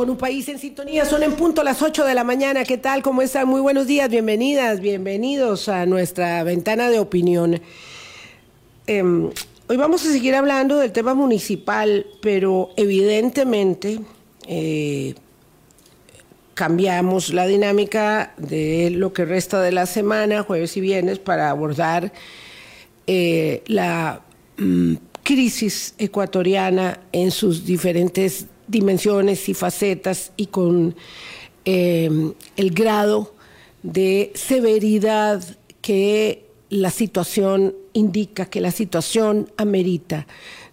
con un país en sintonía. Son en punto las 8 de la mañana. ¿Qué tal? ¿Cómo están? Muy buenos días, bienvenidas, bienvenidos a nuestra ventana de opinión. Em, hoy vamos a seguir hablando del tema municipal, pero evidentemente eh, cambiamos la dinámica de lo que resta de la semana, jueves y viernes, para abordar eh, la mm, crisis ecuatoriana en sus diferentes dimensiones y facetas y con em, el grado de severidad que la situación indica, que la situación amerita.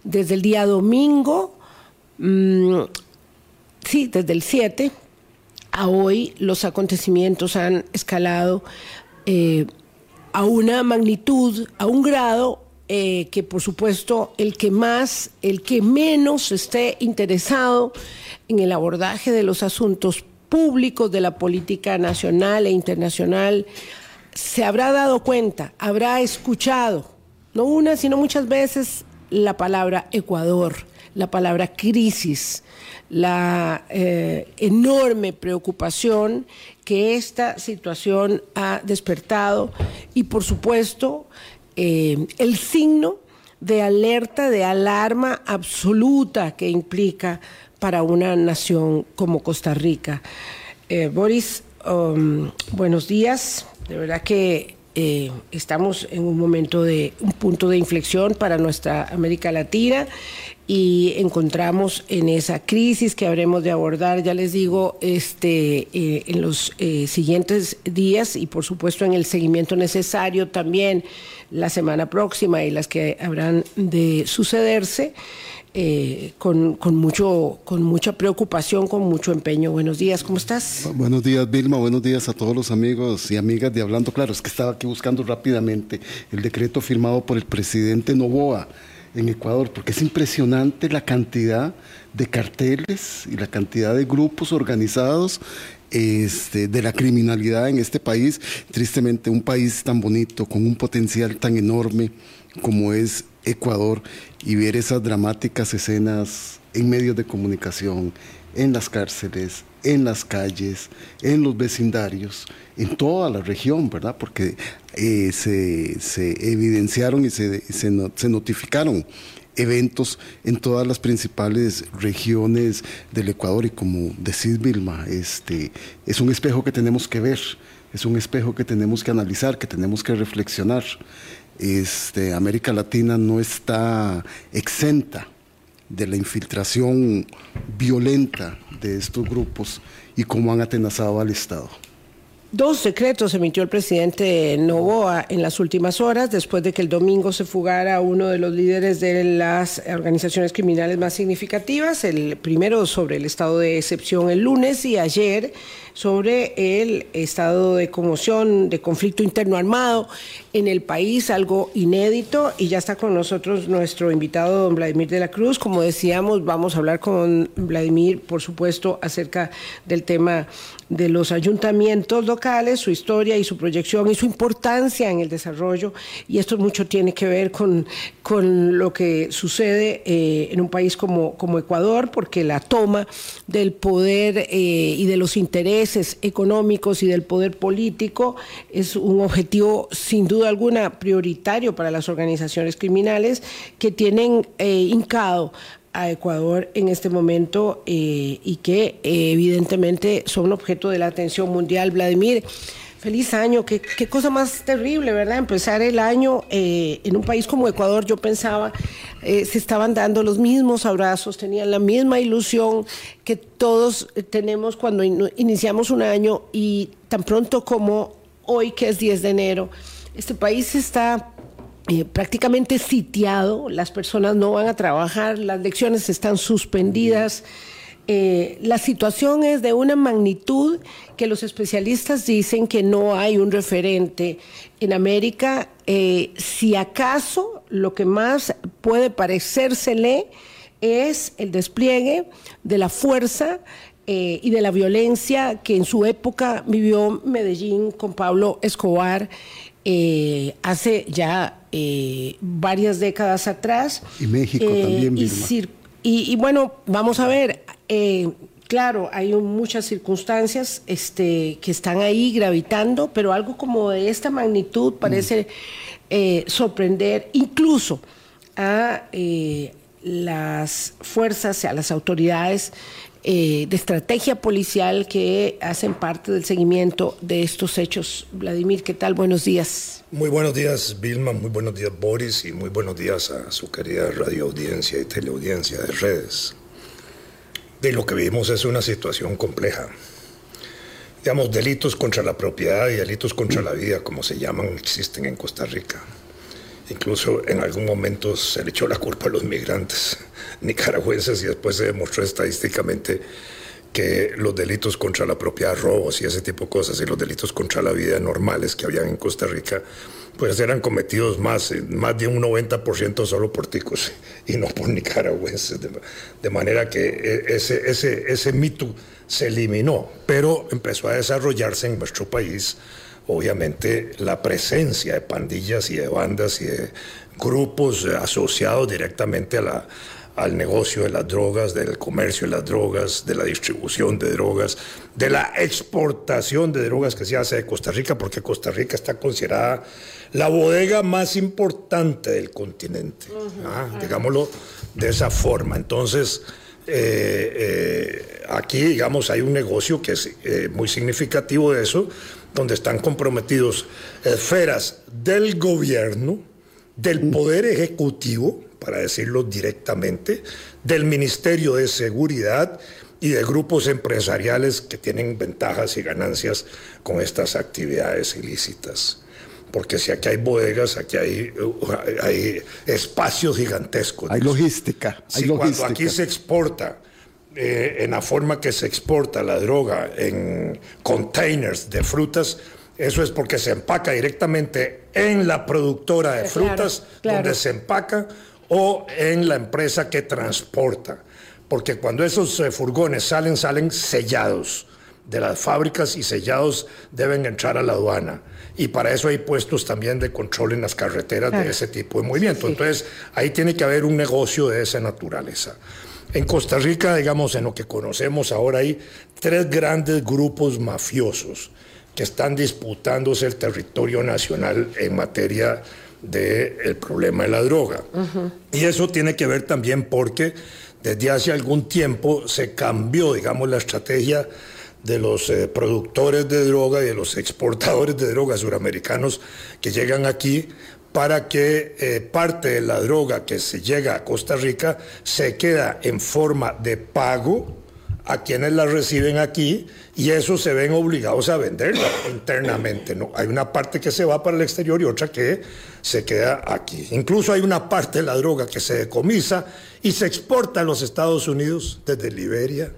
Desde el día domingo, mm, sí, desde el 7 a hoy, los acontecimientos han escalado eh, a una magnitud, a un grado eh, que por supuesto el que más, el que menos esté interesado en el abordaje de los asuntos públicos de la política nacional e internacional, se habrá dado cuenta, habrá escuchado, no una, sino muchas veces, la palabra Ecuador, la palabra crisis, la eh, enorme preocupación que esta situación ha despertado y por supuesto eh, el signo de alerta, de alarma absoluta que implica para una nación como Costa Rica. Eh, Boris, um, buenos días. De verdad que eh, estamos en un momento de un punto de inflexión para nuestra América Latina y encontramos en esa crisis que habremos de abordar, ya les digo, este, eh, en los eh, siguientes días y por supuesto en el seguimiento necesario también la semana próxima y las que habrán de sucederse. Eh, con, con, mucho, con mucha preocupación, con mucho empeño. Buenos días, ¿cómo estás? Buenos días, Vilma. Buenos días a todos los amigos y amigas de Hablando Claro. Es que estaba aquí buscando rápidamente el decreto firmado por el presidente Novoa en Ecuador, porque es impresionante la cantidad de carteles y la cantidad de grupos organizados este, de la criminalidad en este país. Tristemente, un país tan bonito, con un potencial tan enorme como es Ecuador, y ver esas dramáticas escenas en medios de comunicación, en las cárceles, en las calles, en los vecindarios, en toda la región, ¿verdad? Porque eh, se, evidenciaron y se, se, notificaron eventos en todas las principales regiones del Ecuador y como decís Vilma, este, es un espejo que tenemos que ver, es un espejo que tenemos que analizar, que tenemos que reflexionar. Este, América Latina no está exenta de la infiltración violenta de estos grupos y cómo han atenazado al Estado. Dos decretos emitió el presidente Novoa en las últimas horas, después de que el domingo se fugara uno de los líderes de las organizaciones criminales más significativas, el primero sobre el estado de excepción el lunes y ayer sobre el estado de conmoción, de conflicto interno armado en el país, algo inédito. Y ya está con nosotros nuestro invitado, don Vladimir de la Cruz. Como decíamos, vamos a hablar con Vladimir, por supuesto, acerca del tema de los ayuntamientos locales, su historia y su proyección y su importancia en el desarrollo. Y esto mucho tiene que ver con, con lo que sucede eh, en un país como, como Ecuador, porque la toma del poder eh, y de los intereses económicos y del poder político es un objetivo sin duda alguna prioritario para las organizaciones criminales que tienen eh, hincado a Ecuador en este momento eh, y que eh, evidentemente son objeto de la atención mundial. Vladimir, Feliz año, qué, cosa más terrible, ¿verdad? Empezar el año eh, en un país como Ecuador, yo pensaba, eh, se estaban dando los mismos abrazos, tenían la misma ilusión que todos tenemos cuando iniciamos un año y tan pronto como hoy, que es 10 de enero, este país está eh, prácticamente sitiado, las personas no van a trabajar, las lecciones están suspendidas. Eh, la situación es de una magnitud que los especialistas dicen que no hay un referente en América. Eh, si acaso lo que más puede parecérsele es el despliegue de la fuerza eh, y de la violencia que en su época vivió Medellín con Pablo Escobar hace ya varias décadas atrás. Y México también, y, y, bueno, vamos a ver, eh, claro, hay muchas circunstancias este, que están ahí gravitando, pero algo como de esta magnitud parece eh, sorprender incluso a eh, las fuerzas, a las autoridades eh, de estrategia policial que hacen parte del seguimiento de estos hechos. Vladimir, ¿qué tal? Buenos días. Muy buenos días, Vilma, muy buenos días, Boris, y muy buenos días a su querida radio audiencia y teleaudiencia de redes. De lo que vivimos es una situación compleja. Digamos, delitos contra la propiedad y delitos contra la vida, como se llaman, existen en Costa Rica. Incluso en algún momento se le echó la culpa a los migrantes nicaragüenses y después se demostró estadísticamente que los delitos contra la propiedad, robos y ese tipo de cosas, y los delitos contra la vida normales que habían en Costa Rica, pues eran cometidos más, más de un 90% solo por ticos y no por nicaragüenses. De, manera que e, ese, ese, ese mito se eliminó, pero empezó a desarrollarse en nuestro país obviamente la presencia de pandillas y de bandas y de grupos asociados directamente a la, al negocio de las drogas, del comercio de las drogas, de la distribución de drogas, de la exportación de drogas que se hace de Costa Rica, porque Costa Rica está considerada la bodega más importante del continente, ¿ah? digámoslo de esa forma. Entonces, eh, eh, aquí, digamos, hay un negocio que es eh, muy significativo de eso, donde están comprometidos esferas del gobierno, del Poder Ejecutivo, para decirlo directamente, del Ministerio de Seguridad y de grupos empresariales que tienen ventajas y ganancias con estas actividades ilícitas. Porque si aquí hay bodegas, aquí hay, hay espacios gigantescos. Hay logística. Hay Cuando aquí se exporta eh, en la forma que se exporta la droga en containers de frutas, eso es porque se empaca directamente en la productora de frutas, donde se empaca, o en la empresa que transporta. Porque cuando esos eh, furgones salen, salen sellados de las fábricas y sellados deben entrar a la aduana. Y para eso hay puestos también de control en las carreteras de ese tipo de movimiento. Entonces, ahí tiene que haber un negocio de esa naturaleza. En Costa Rica, digamos, en lo que conocemos ahora hay tres grandes grupos mafiosos que están disputándose el territorio nacional en materia del problema de la droga. Y eso tiene que ver también porque desde hace algún tiempo se cambió, digamos, la estrategia de los eh, productores de droga y de los exportadores de droga suramericanos que llegan aquí para que eh, parte de la droga que se llega a Costa Rica se queda en forma de pago a quienes la reciben aquí y eso se ven obligados a venderla internamente. ¿no? Hay una parte que se va para el exterior y otra que se queda aquí. Incluso hay una parte de la droga que se decomisa y se exporta a los Estados Unidos desde Liberia,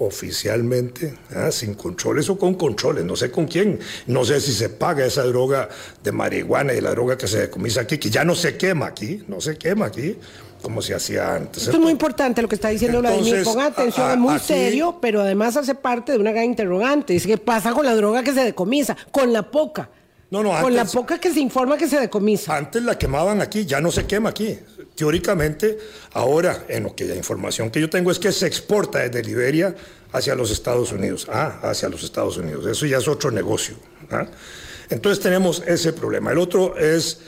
oficialmente, ¿ah? sin controles o con controles, no sé con quién, no sé si se paga esa droga de marihuana y la droga que se decomisa aquí, que ya no se quema aquí, no se quema aquí como se hacía antes. Esto es muy importante lo que está diciendo Vladimir, ponga atención, es muy serio, pero además hace parte de una gran interrogante, es qué pasa con la droga que se decomisa, con la poca. No, no, con la poca que se informa que se decomisa. Antes la quemaban aquí, ya no se quema aquí. Teóricamente, ahora, en lo que la información que yo tengo es que se exporta desde Liberia hacia los Estados Unidos. Ah, hacia los Estados Unidos. Eso ya es otro negocio. ¿ah? Entonces tenemos ese problema. El otro es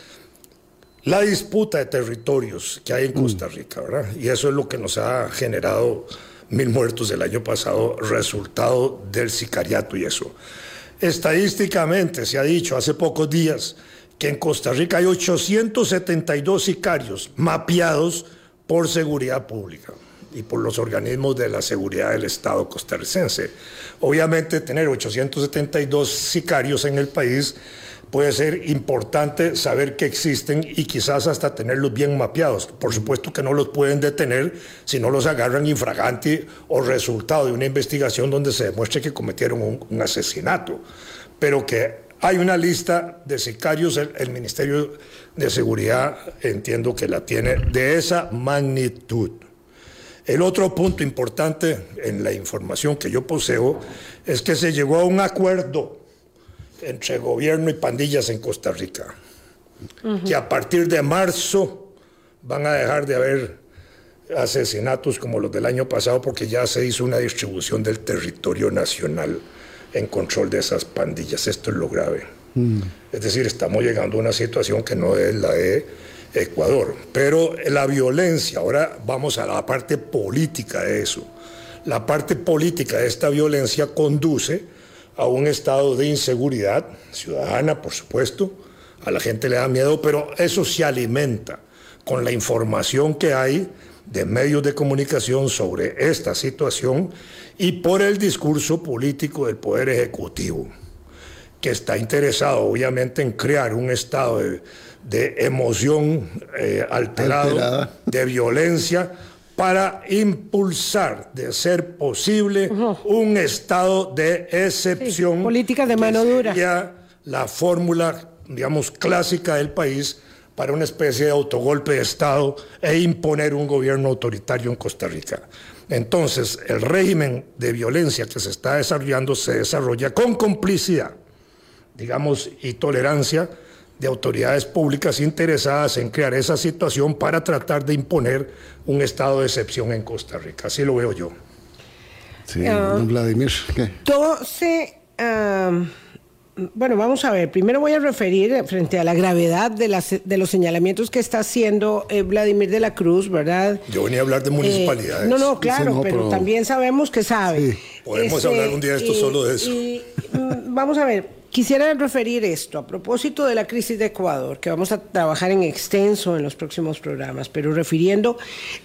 la disputa de territorios que hay en Costa Rica, ¿verdad? Y eso es lo que nos ha generado mil muertos el año pasado, resultado del sicariato y eso. Estadísticamente se ha dicho hace pocos días que en Costa Rica hay 872 sicarios mapeados por seguridad pública y por los organismos de la seguridad del Estado costarricense. Obviamente tener 872 sicarios en el país puede ser importante saber que existen y quizás hasta tenerlos bien mapeados. Por supuesto que no los pueden detener si no los agarran infragante o resultado de una investigación donde se demuestre que cometieron un, asesinato, pero que hay una lista de sicarios, el, Ministerio de Seguridad entiendo que la tiene de esa magnitud. El otro punto importante en la información que yo poseo es que se llegó a un acuerdo entre gobierno y pandillas en Costa Rica, que a partir de marzo van a dejar de haber asesinatos como los del año pasado porque ya se hizo una distribución del territorio nacional en control de esas pandillas. Esto es lo grave. Mm. Es decir, estamos llegando a una situación que no es la de Ecuador. Pero la violencia, ahora vamos a la parte política de eso. La parte política de esta violencia conduce a un estado de inseguridad ciudadana, por supuesto. A la gente le da miedo, pero eso se alimenta con la información que hay de medios de comunicación sobre esta situación y por el discurso político del Poder Ejecutivo, que está interesado obviamente en crear un estado de, emoción eh, alterado, de violencia, para impulsar, de ser posible, un estado de excepción. política de mano dura. Sería la fórmula, digamos, clásica del país para una especie de autogolpe de Estado e imponer un gobierno autoritario en Costa Rica. Entonces, el régimen de violencia que se está desarrollando se desarrolla con complicidad, digamos, y tolerancia de autoridades públicas interesadas en crear esa situación para tratar de imponer un estado de excepción en Costa Rica. Así lo veo yo. Sí, ah, Vladimir. ¿qué? 12 bueno, vamos a ver. Primero voy a referir frente a la gravedad de, las, de los señalamientos que está haciendo eh, Vladimir de la Cruz, ¿verdad? Yo venía a hablar de eh, municipalidades. no, no, claro, pero, también sabemos que sabe. Podemos hablar un día de esto solo de eso. Mm, vamos a ver. Quisiera referir esto a propósito de la crisis de Ecuador, que vamos a trabajar en extenso en los próximos programas, pero refiriendo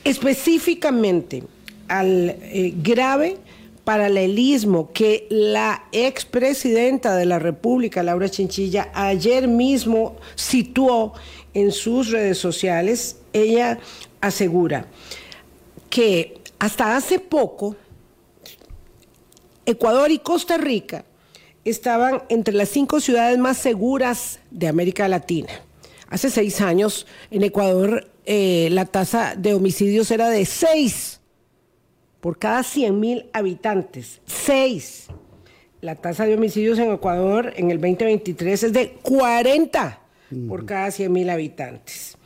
específicamente al eh, grave paralelismo que la expresidenta de la República, Laura Chinchilla, ayer mismo situó en sus redes sociales. Ella asegura que hasta hace poco Ecuador y Costa Rica estaban entre las cinco ciudades más seguras de América Latina. Hace seis años en Ecuador eh, la tasa de homicidios era de seis por cada 100.000 habitantes. Seis. La tasa de homicidios en Ecuador en el 2023 es de 40 por cada 100.000 habitantes.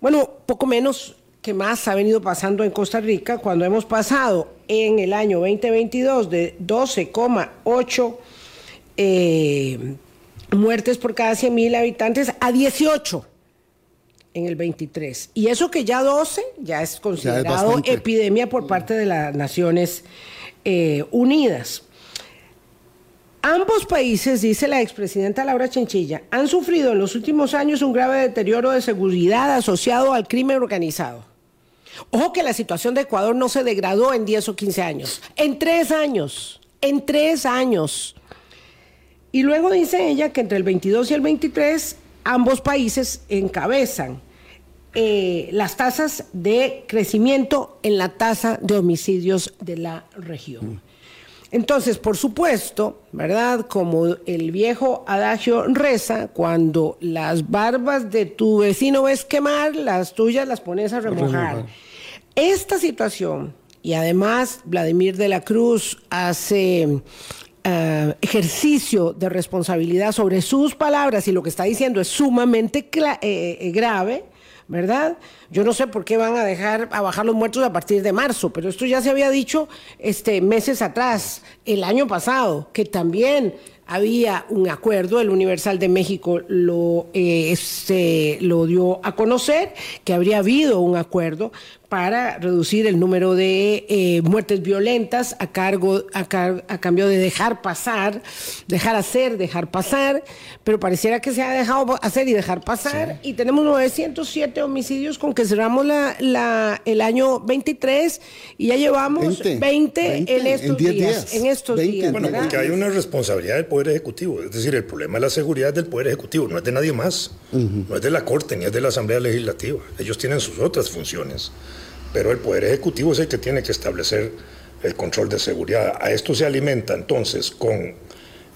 Bueno, poco menos que más ha venido pasando en Costa Rica cuando hemos pasado en el año 2022 de 12,8 eh, muertes por cada 100.000 habitantes a 18 en el 23. Y eso que ya 12 ya es considerado epidemia por parte de las Naciones eh, Unidas. Ambos países, dice la expresidenta Laura Chinchilla, han sufrido en los últimos años un grave deterioro de seguridad asociado al crimen organizado. Ojo que la situación de Ecuador no se degradó en 10 o 15 años, en tres años, en tres años. Y luego dice ella que entre el 22 y el 23 ambos países encabezan eh, las tasas de crecimiento en la tasa de homicidios de la región. Entonces, por supuesto, ¿verdad? Como el viejo adagio reza, cuando las barbas de tu vecino ves quemar, las tuyas las pones a remojar. Esta situación, y además Vladimir de la Cruz hace eh, ejercicio de responsabilidad sobre sus palabras y lo que está diciendo es sumamente eh, grave, ¿verdad? Yo no sé por qué van a dejar a bajar los muertos a partir de marzo, pero esto ya se había dicho este meses atrás, el año pasado, que también había un acuerdo, el Universal de México lo, eh, este, lo dio a conocer, que habría habido un acuerdo para reducir el número de eh, muertes violentas a cargo a, a, cambio de dejar pasar, dejar hacer, dejar pasar, pero pareciera que se ha dejado hacer y dejar pasar. Y tenemos 907 homicidios con que cerramos la, la, el año 23 y ya llevamos 20, en estos días, en estos días. Bueno, porque hay una responsabilidad del Poder Ejecutivo, es decir, el problema de la seguridad del Poder Ejecutivo, no es de nadie más, no es de la Corte ni es de la Asamblea Legislativa, ellos tienen sus otras funciones pero el Poder Ejecutivo es el que tiene que establecer el control de seguridad. A esto se alimenta entonces con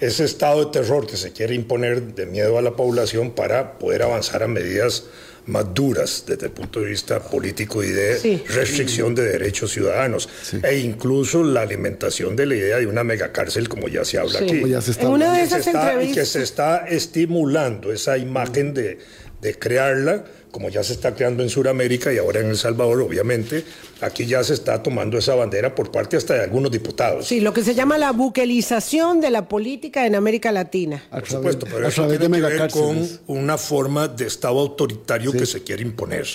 ese estado de terror que se quiere imponer de miedo a la población para poder avanzar a medidas más duras desde el punto de vista político y de restricción de derechos ciudadanos. E incluso la alimentación de la idea de una megacárcel como ya se habla aquí. Una de esas y que se está estimulando esa imagen de de crearla, como ya se está creando en Sudamérica y ahora en El Salvador, obviamente, aquí ya se está tomando esa bandera por parte hasta de algunos diputados. Sí, lo que se llama la buquelización de la política en América Latina. Por supuesto, pero eso tiene que ver con una forma de Estado autoritario que se quiere imponer.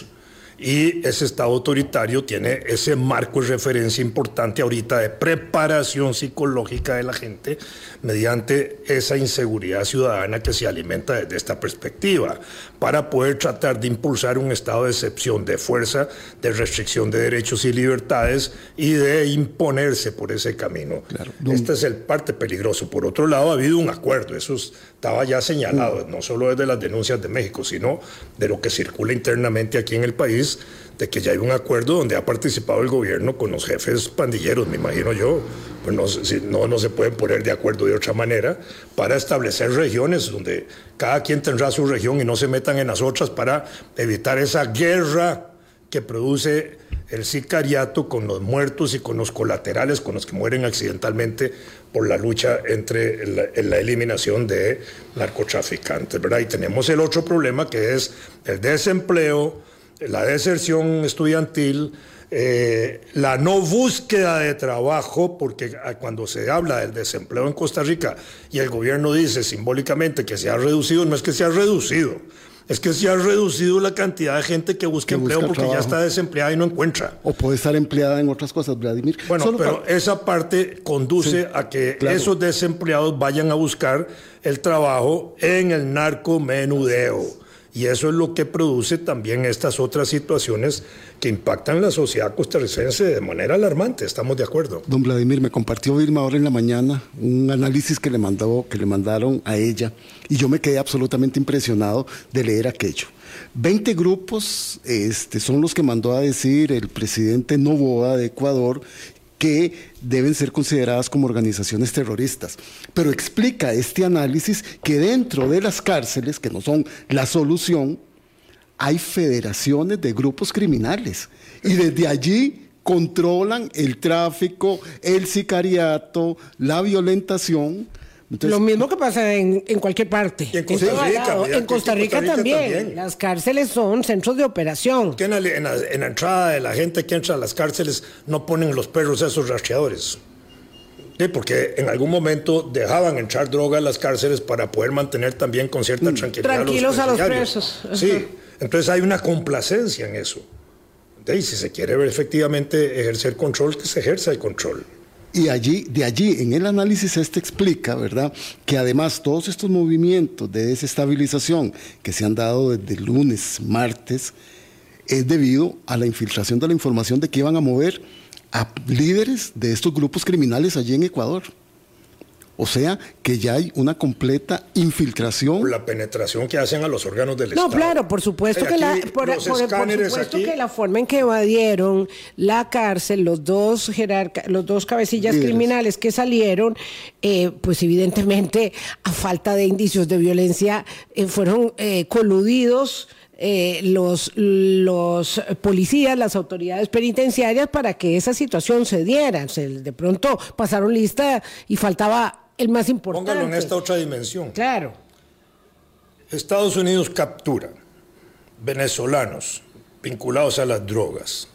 Y ese Estado autoritario tiene ese marco de referencia importante ahorita de preparación psicológica de la gente mediante esa inseguridad ciudadana que se alimenta desde esta perspectiva, para poder tratar de impulsar un estado de excepción, de fuerza, de restricción de derechos y libertades y de imponerse por ese camino. Este es el parte peligroso. Por otro lado, ha habido un acuerdo, eso estaba ya señalado, no solo desde las denuncias de México, sino de lo que circula internamente aquí en el país de que ya hay un acuerdo donde ha participado el gobierno con los jefes pandilleros, me imagino yo, pues no, no, no se pueden poner de acuerdo de otra manera, para establecer regiones donde cada quien tendrá su región y no se metan en las otras para evitar esa guerra que produce el sicariato con los muertos y con los colaterales, con los que mueren accidentalmente por la lucha entre la, la eliminación de narcotraficantes, ¿verdad? Y tenemos el otro problema que es el desempleo, la deserción estudiantil, eh, la no búsqueda de trabajo, porque cuando se habla del desempleo en Costa Rica y el gobierno dice simbólicamente que se ha reducido, no es que se ha reducido, es que se ha reducido la cantidad de gente que busca empleo porque ya está desempleada y no encuentra. O puede estar empleada en otras cosas, Vladimir. Bueno, pero esa parte conduce a que esos desempleados vayan a buscar el trabajo en el narcomenudeo y eso es lo que produce también estas otras situaciones que impactan la sociedad costarricense de manera alarmante, estamos de acuerdo. Don Vladimir, me compartió Vilma ahora en la mañana un análisis que le, mandó, que le mandaron a ella y yo me quedé absolutamente impresionado de leer aquello. 20 grupos este, son los que mandó a decir el presidente Novoa de Ecuador que deben ser consideradas como organizaciones terroristas. Pero explica este análisis que dentro de las cárceles, que no son la solución, hay federaciones de grupos criminales. Y desde allí controlan el tráfico, el sicariato, la violentación lo mismo que pasa en, cualquier parte. en Costa Rica, también. Las cárceles son centros de operación. en, la, entrada de la gente que entra a las cárceles no ponen los perros esos rastreadores. porque en algún momento dejaban entrar droga a las cárceles para poder mantener también con cierta mm. tranquilidad Tranquilos a los presos. Sí, entonces hay una complacencia en eso. Y si se quiere ver efectivamente ejercer control, que se ejerza el control. Y allí, de allí, en el análisis este explica, ¿verdad?, que además todos estos movimientos de desestabilización que se han dado desde lunes, martes, es debido a la infiltración de la información de que iban a mover a líderes de estos grupos criminales allí en Ecuador. O sea que ya hay una completa infiltración. Por la penetración que hacen a los órganos del Estado. No, claro, por supuesto, que la, por, supuesto que la forma en que evadieron la cárcel, los dos los dos cabecillas criminales que salieron, eh, pues evidentemente, a falta de indicios de violencia, eh, fueron eh, coludidos. los, los policías, las autoridades penitenciarias para que esa situación se diera. de pronto pasaron lista y faltaba el más importante. Póngalo en esta otra dimensión. Claro. Estados Unidos captura venezolanos vinculados a las drogas,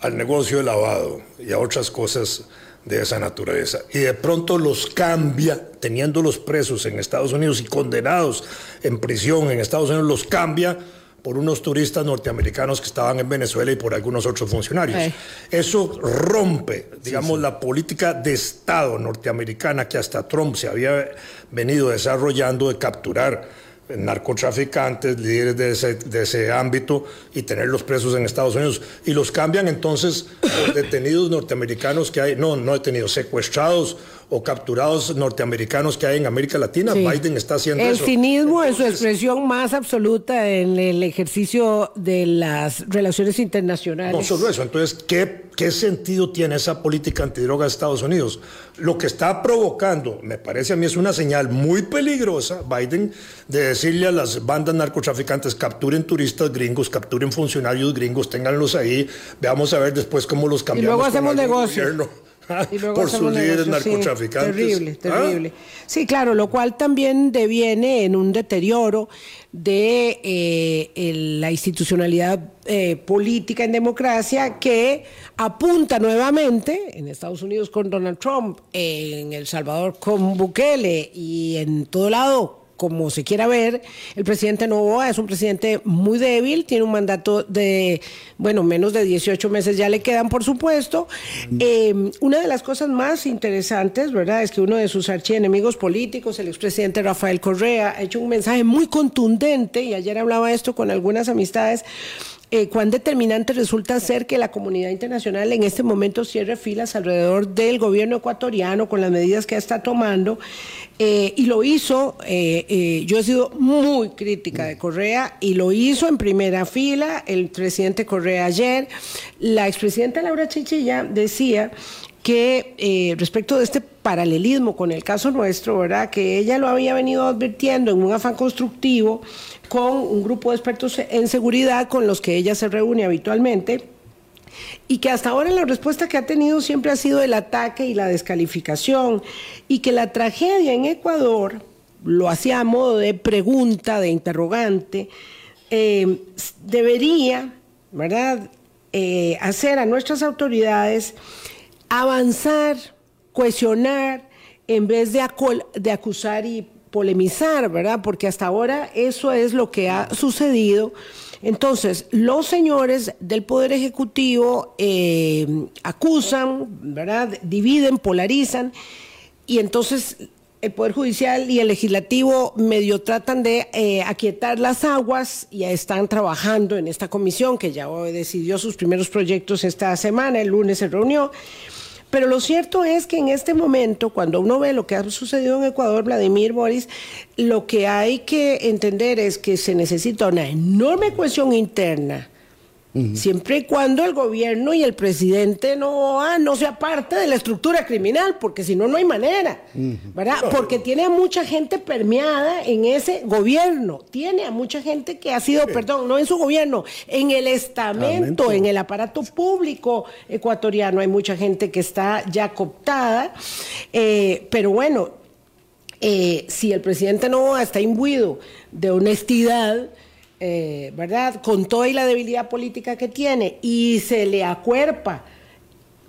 al negocio de lavado y a otras cosas de esa naturaleza. Y de pronto los cambia, teniéndolos presos en Estados Unidos y condenados en prisión en Estados Unidos, los cambia por unos turistas norteamericanos que estaban en Venezuela y por algunos otros funcionarios. Eso rompe, digamos, la política de Estado norteamericana que hasta Trump se había venido desarrollando de capturar narcotraficantes, líderes de ese, de ese, ámbito y tenerlos presos en Estados Unidos. Y los cambian entonces por detenidos norteamericanos que hay, no, no detenidos, secuestrados o capturados norteamericanos que hay en América Latina. Biden está haciendo el eso. El cinismo en su expresión más absoluta en el ejercicio de las relaciones internacionales. No solo eso. Entonces, ¿qué, qué sentido tiene esa política antidroga de Estados Unidos? Lo que está provocando, me parece a mí, es una señal muy peligrosa, Biden, de decirle a las bandas narcotraficantes, capturen turistas gringos, capturen funcionarios gringos, ténganlos ahí, veamos a ver después cómo los cambiamos. Y luego hacemos negocio. por sus líderes narcotraficantes. terrible, ¿Ah? terrible. Sí, claro, lo cual también deviene en un deterioro de eh, la institucionalidad eh, política en democracia que apunta nuevamente en Estados Unidos con Donald Trump, en El Salvador con Bukele y en todo lado como se quiera ver, el presidente Novoa es un presidente muy débil, tiene un mandato de, bueno, menos de 18 meses ya le quedan, por supuesto. Eh, una de las cosas más interesantes, ¿verdad?, es que uno de sus archienemigos políticos, el expresidente Rafael Correa, ha hecho un mensaje muy contundente, y ayer hablaba esto con algunas amistades, eh, cuán determinante resulta ser que la comunidad internacional en este momento cierre filas alrededor del gobierno ecuatoriano con las medidas que está tomando. Eh, y lo hizo, eh, yo he sido muy crítica de Correa y lo hizo en primera fila el presidente Correa ayer. La expresidenta Laura Chichilla decía que respecto de este paralelismo con el caso nuestro, ¿verdad? Que ella lo había venido advirtiendo en un afán constructivo con un grupo de expertos en seguridad con los que ella se reúne habitualmente y que hasta ahora la respuesta que ha tenido siempre ha sido el ataque y la descalificación y que la tragedia en Ecuador, lo hacía a modo de pregunta, de interrogante, eh, debería, ¿verdad?, eh, hacer a nuestras autoridades avanzar, cuestionar, en vez de, de acusar y polemizar, ¿verdad? Porque hasta ahora eso es lo que ha sucedido. Entonces, los señores del Poder Ejecutivo eh, acusan, ¿verdad? Dividen, polarizan, y entonces el Poder Judicial y el Legislativo medio tratan de eh, aquietar las aguas y están trabajando en esta comisión que ya decidió sus primeros proyectos esta semana, el lunes se reunió. Pero lo cierto es que en este momento, cuando uno ve lo que ha sucedido en Ecuador, Vladimir Boris, lo que hay que entender es que se necesita una enorme cohesión interna siempre y cuando el gobierno y el presidente no, ah, no sea parte de la estructura criminal, porque si no, no hay manera, ¿verdad? Porque tiene a mucha gente permeada en ese gobierno, tiene a mucha gente que ha sido, perdón, no en su gobierno, en el estamento, en el aparato público ecuatoriano, hay mucha gente que está ya cooptada, eh, pero bueno, eh, si el presidente no está imbuido de honestidad, eh, ¿verdad? Con toda y la debilidad política que tiene y se le acuerpa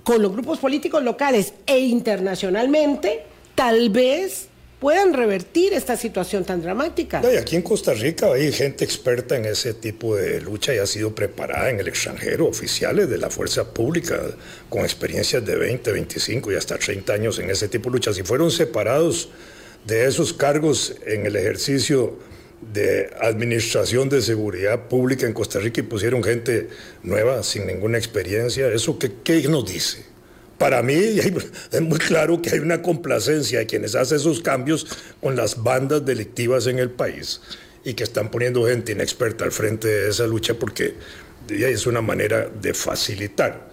con los grupos políticos locales e internacionalmente, tal vez puedan revertir esta situación tan dramática. y aquí en Costa Rica hay gente experta en ese tipo de lucha y ha sido preparada en el extranjero, oficiales de la fuerza pública con experiencias de 20, 25 y hasta 30 años en ese tipo de luchas y fueron separados de esos cargos en el ejercicio de administración de seguridad pública en Costa Rica y pusieron gente nueva sin ninguna experiencia. ¿Eso qué, qué nos dice? Para mí es muy claro que hay una complacencia de quienes hacen esos cambios con las bandas delictivas en el país y que están poniendo gente inexperta al frente de esa lucha porque es una manera de facilitar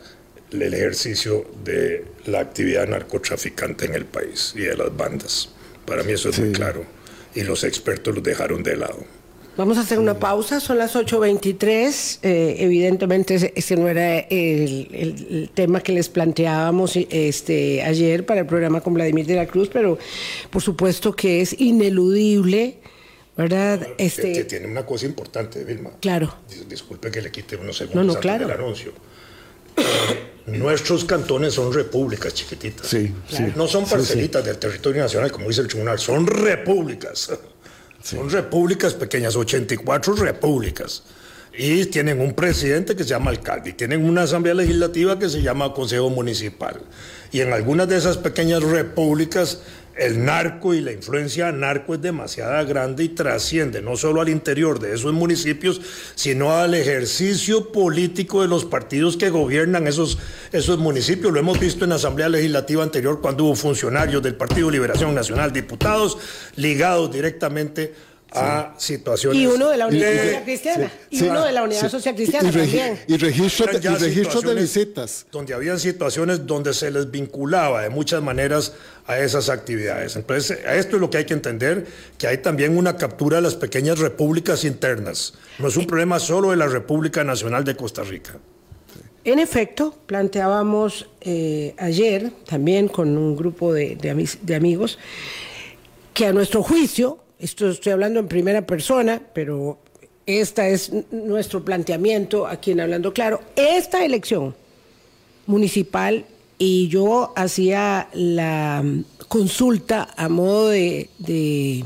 el ejercicio de la actividad narcotraficante en el país y de las bandas. Para mí eso es muy claro y los expertos los dejaron de lado. Vamos a hacer una pausa, son las 8.23. Eh, evidentemente ese no era el, tema que les planteábamos este, ayer para el programa con Vladimir de la Cruz, pero por supuesto que es ineludible, ¿verdad? este... Tiene una cosa importante, Vilma. Claro. Disculpe que le quite unos segundos no, no, anuncio. Nuestros cantones son repúblicas chiquititas. Sí, No son parcelitas del territorio nacional, como dice el tribunal, son repúblicas. Son repúblicas pequeñas, 84 repúblicas. Y tienen un presidente que se llama alcalde, y tienen una asamblea legislativa que se llama consejo municipal. Y en algunas de esas pequeñas repúblicas el narco y la influencia narco es demasiado grande y trasciende no solo al interior de esos municipios, sino al ejercicio político de los partidos que gobiernan esos, esos municipios. Lo hemos visto en la Asamblea Legislativa anterior cuando hubo funcionarios del Partido Liberación Nacional, diputados ligados directamente a situaciones. Y uno de la Unidad Social Cristiana. y uno de la Unidad Social Cristiana también. Y registros de, visitas. Donde habían situaciones donde se les vinculaba de muchas maneras a esas actividades. Entonces, esto es lo que hay que entender, que hay también una captura de las pequeñas repúblicas internas. No es un problema solo de la República Nacional de Costa Rica. En efecto, planteábamos eh, ayer, también con un grupo de, de, amigos, que a nuestro juicio, esto estoy hablando en primera persona, pero este es nuestro planteamiento aquí en Hablando Claro, esta elección municipal, y yo hacía la consulta a modo de, de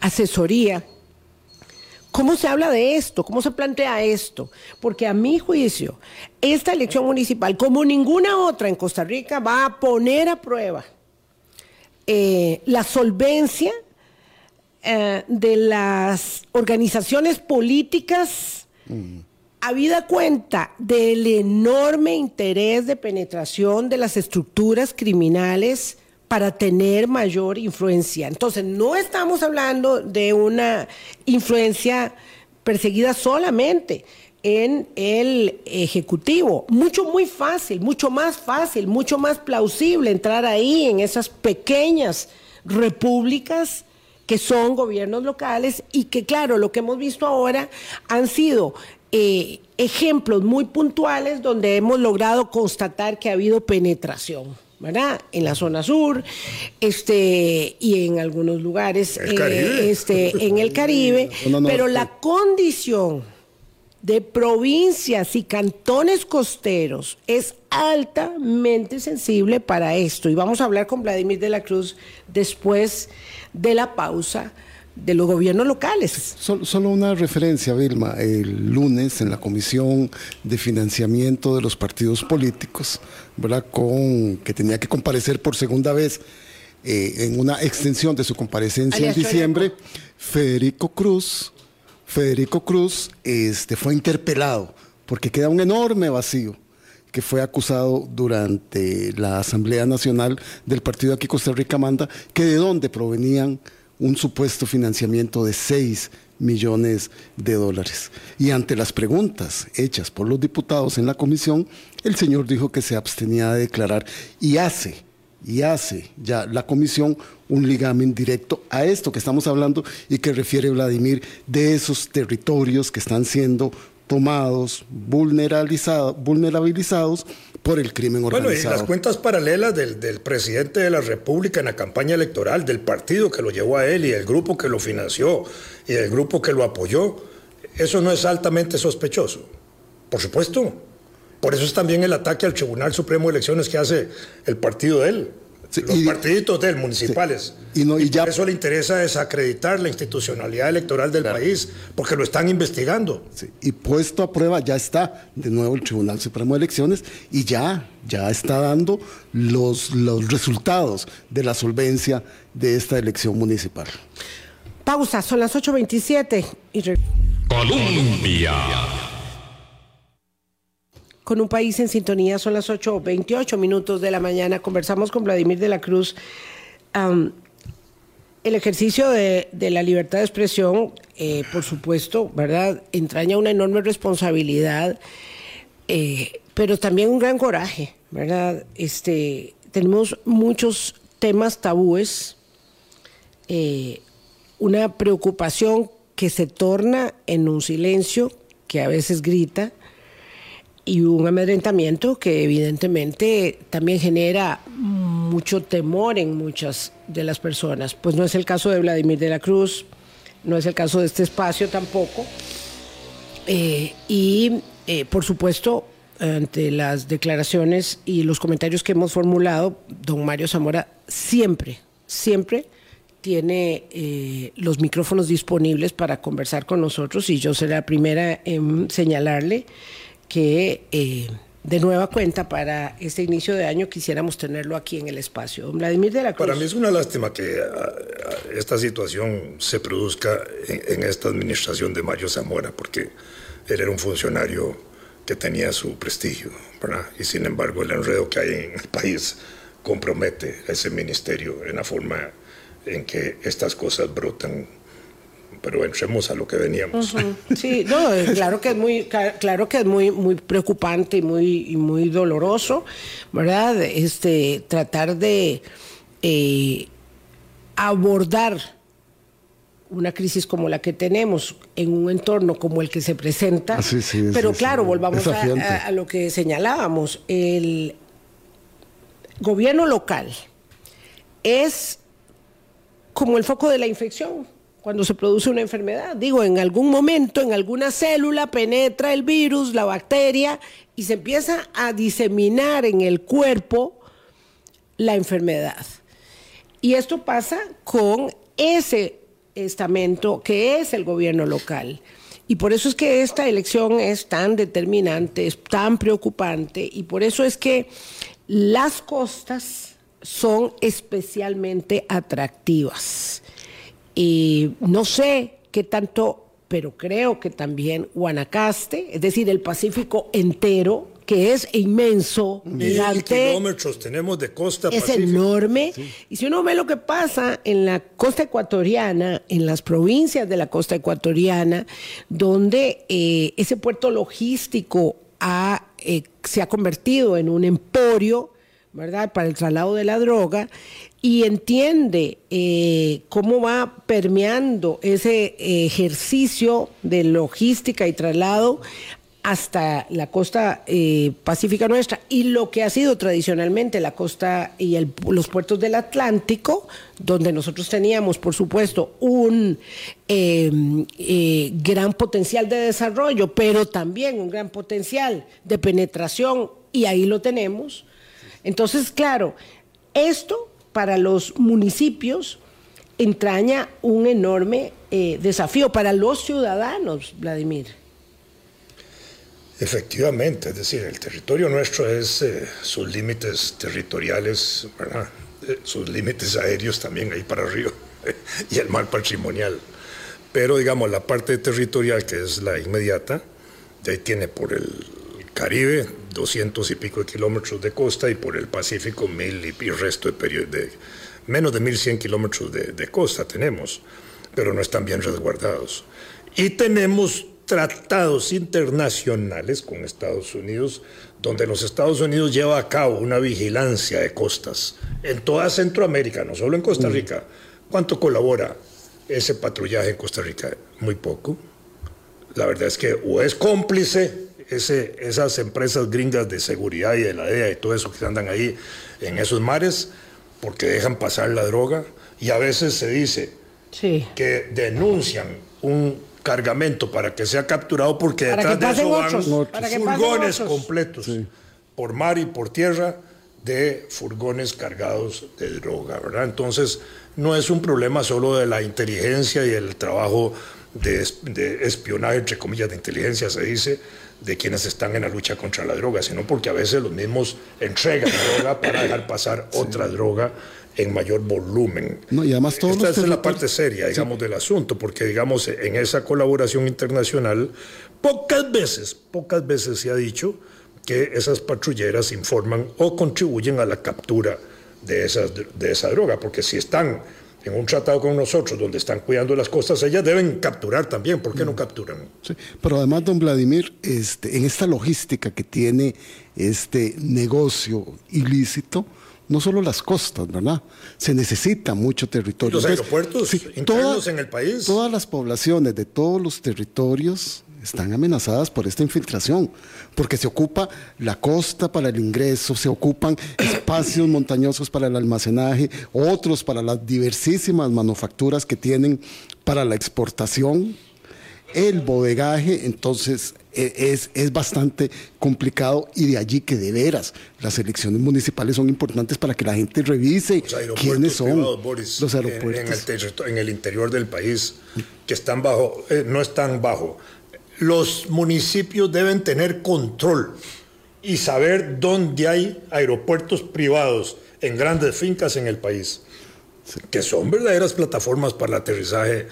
asesoría ¿Cómo se habla de esto? ¿Cómo se plantea esto? Porque a mi juicio, esta elección municipal, como ninguna otra en Costa Rica, va a poner a prueba eh, la solvencia eh, de las organizaciones políticas, mm. habida cuenta del enorme interés de penetración de las estructuras criminales para tener mayor influencia. Entonces, no estamos hablando de una influencia perseguida solamente en el Ejecutivo. Mucho, muy fácil, mucho más fácil, mucho más plausible entrar ahí en esas pequeñas repúblicas que son gobiernos locales y que, claro, lo que hemos visto ahora han sido eh, ejemplos muy puntuales donde hemos logrado constatar que ha habido penetración. ¿verdad? En la zona sur, este, y en algunos lugares, eh, este, en el Caribe, pero la condición de provincias y cantones costeros es altamente sensible para esto. Y vamos a hablar con Vladimir de la Cruz después de la pausa de los gobiernos locales. Solo, una referencia, Vilma. El lunes en la Comisión de Financiamiento de los Partidos Políticos, ¿verdad? Con, que tenía que comparecer por segunda vez eh, en una extensión de su comparecencia en diciembre, Federico Cruz, Federico Cruz este, fue interpelado porque queda un enorme vacío que fue acusado durante la Asamblea Nacional del partido aquí Costa Rica Manda, que de dónde provenían un supuesto financiamiento de 6 millones de dólares. Y ante las preguntas hechas por los diputados en la comisión, el señor dijo que se abstenía de declarar y hace, y hace ya la comisión un ligamen directo a esto que estamos hablando y que refiere Vladimir de esos territorios que están siendo tomados, vulnerabilizados, vulnerabilizados por el crimen organizado. Bueno, y las cuentas paralelas del, del, presidente de la República en la campaña electoral, del partido que lo llevó a él y el grupo que lo financió y el grupo que lo apoyó, eso no es altamente sospechoso. Por supuesto. Por eso es también el ataque al Tribunal Supremo de Elecciones que hace el partido de él los partiditos del municipales. Y, no, y, ya... por eso le interesa desacreditar la institucionalidad electoral del país, porque lo están investigando. Y puesto a prueba ya está de nuevo el Tribunal Supremo de Elecciones y ya, ya está dando los, los resultados de la solvencia de esta elección municipal. Pausa, son las 8.27 y... Colombia con un país en sintonía. Son las 8.28 minutos de la mañana. Conversamos con Vladimir de la Cruz. el ejercicio de, la libertad de expresión, eh, por supuesto, ¿verdad? Entraña una enorme responsabilidad, eh, pero también un gran coraje, ¿verdad? Este, tenemos muchos temas tabúes, eh, una preocupación que se torna en un silencio que a veces grita y un amedrentamiento que evidentemente también genera mucho temor en muchas de las personas. Pues no es el caso de Vladimir de la Cruz, no es el caso de este espacio tampoco. Eh, y eh, por supuesto, ante las declaraciones y los comentarios que hemos formulado, don Mario Zamora siempre, siempre tiene eh, los micrófonos disponibles para conversar con nosotros y yo seré la primera en señalarle que eh, de nueva cuenta para este inicio de año quisiéramos tenerlo aquí en el espacio. Vladimir de la Cruz. Para mí es una lástima que ah, ah, esta situación se produzca en, esta administración de Mario Zamora, porque él era un funcionario que tenía su prestigio, y sin embargo el enredo que hay en el país compromete a ese ministerio en la forma en que estas cosas brotan pero entremos a lo que veníamos. Sí, no, claro que es muy, claro que es muy, muy preocupante y muy, muy doloroso, ¿verdad? Este, tratar de eh, abordar una crisis como la que tenemos en un entorno como el que se presenta. Ah, pero claro, volvamos a, lo que señalábamos. El gobierno local es como el foco de la infección cuando se produce una enfermedad. Digo, en algún momento, en alguna célula penetra el virus, la bacteria, y se empieza a diseminar en el cuerpo la enfermedad. Y esto pasa con ese estamento que es el gobierno local. Y por eso es que esta elección es tan determinante, es tan preocupante, y por eso es que las costas son especialmente atractivas. Y no sé qué tanto, pero creo que también Guanacaste, es decir, el Pacífico entero, que es inmenso, Mil kilómetros tenemos de costa. Es enorme. Y si uno ve lo que pasa en la costa ecuatoriana, en las provincias de la costa ecuatoriana, donde eh, ese puerto logístico eh, se ha convertido en un emporio, ¿verdad?, para el traslado de la droga, y entiende eh, cómo va permeando ese ejercicio de logística y traslado hasta la costa eh, pacífica nuestra y lo que ha sido tradicionalmente la costa y los puertos del Atlántico, donde nosotros teníamos, por supuesto, un em, eh, gran potencial de desarrollo, pero también un gran potencial de penetración, y ahí lo tenemos. Entonces, claro, esto para los municipios entraña un enorme eh, desafío para los ciudadanos, Vladimir. Efectivamente, es decir, el territorio nuestro es eh, sus límites territoriales, eh, sus límites aéreos también ahí para arriba y el mar patrimonial. Pero digamos, la parte territorial que es la inmediata, de ahí tiene por el Caribe 200 y pico de kilómetros de costa y por el Pacífico mil y, resto de, de menos de 1100 kilómetros de, de costa tenemos, pero no están bien resguardados. Y tenemos tratados internacionales con Estados Unidos, donde los Estados Unidos lleva a cabo una vigilancia de costas en toda Centroamérica, no solo en Costa Rica. ¿Cuánto colabora ese patrullaje en Costa Rica? Muy poco. La verdad es que o es cómplice ese, esas empresas gringas de seguridad y de la DEA y todo eso que andan ahí en esos mares, porque dejan pasar la droga, y a veces se dice que denuncian un cargamento para que sea capturado porque detrás de eso van furgones completos por mar y por tierra de furgones cargados de droga, ¿verdad? Entonces no es un problema solo de la inteligencia y el trabajo de, de espionaje, entre comillas, de inteligencia, se dice, de quienes están en la lucha contra la droga, sino porque a veces los mismos entregan droga para dejar pasar otra droga en mayor volumen. No, y además todos Esta es la parte seria, digamos, del asunto, porque, digamos, en esa colaboración internacional, pocas veces, pocas veces se ha dicho que esas patrulleras informan o contribuyen a la captura de, esas, de esa droga, porque si están en un tratado con nosotros donde están cuidando las costas, ellas deben capturar también. ¿Por qué no mm. capturan? Sí, pero además, don Vladimir, este, en esta logística que tiene este negocio ilícito, no solo las costas, ¿verdad? Se necesita mucho territorio. los aeropuertos internos en el país. Todas las poblaciones de todos los territorios están amenazadas por esta infiltración, porque se ocupa la costa para el ingreso, se ocupan espacios montañosos para el almacenaje, otros para las diversísimas manufacturas que tienen para la exportación, el bodegaje, entonces e, es, es bastante complicado y de allí que de veras las elecciones municipales son importantes para que la gente revise quiénes son los aeropuertos. En, el, interior del país, que están bajo, eh, no están bajo. Los municipios deben tener control y saber dónde hay aeropuertos privados en grandes fincas en el país, que son verdaderas plataformas para el aterrizaje